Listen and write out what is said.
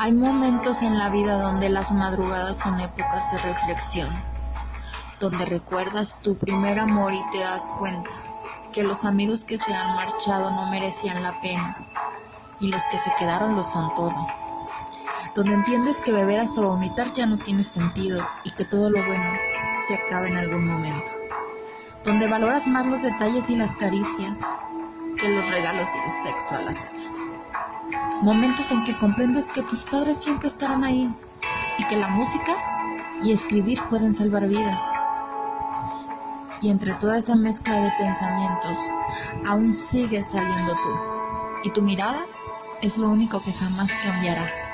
Hay momentos en la vida donde las madrugadas son épocas de reflexión, donde recuerdas tu primer amor y te das cuenta que los amigos que se han marchado no merecían la pena y los que se quedaron lo son todo. Donde entiendes que beber hasta vomitar ya no tiene sentido y que todo lo bueno se acaba en algún momento. Donde valoras más los detalles y las caricias que los regalos y el sexo a la. Momentos en que comprendes que tus padres siempre estarán ahí y que la música y escribir pueden salvar vidas. Y entre toda esa mezcla de pensamientos, aún sigues saliendo tú. Y tu mirada es lo único que jamás cambiará.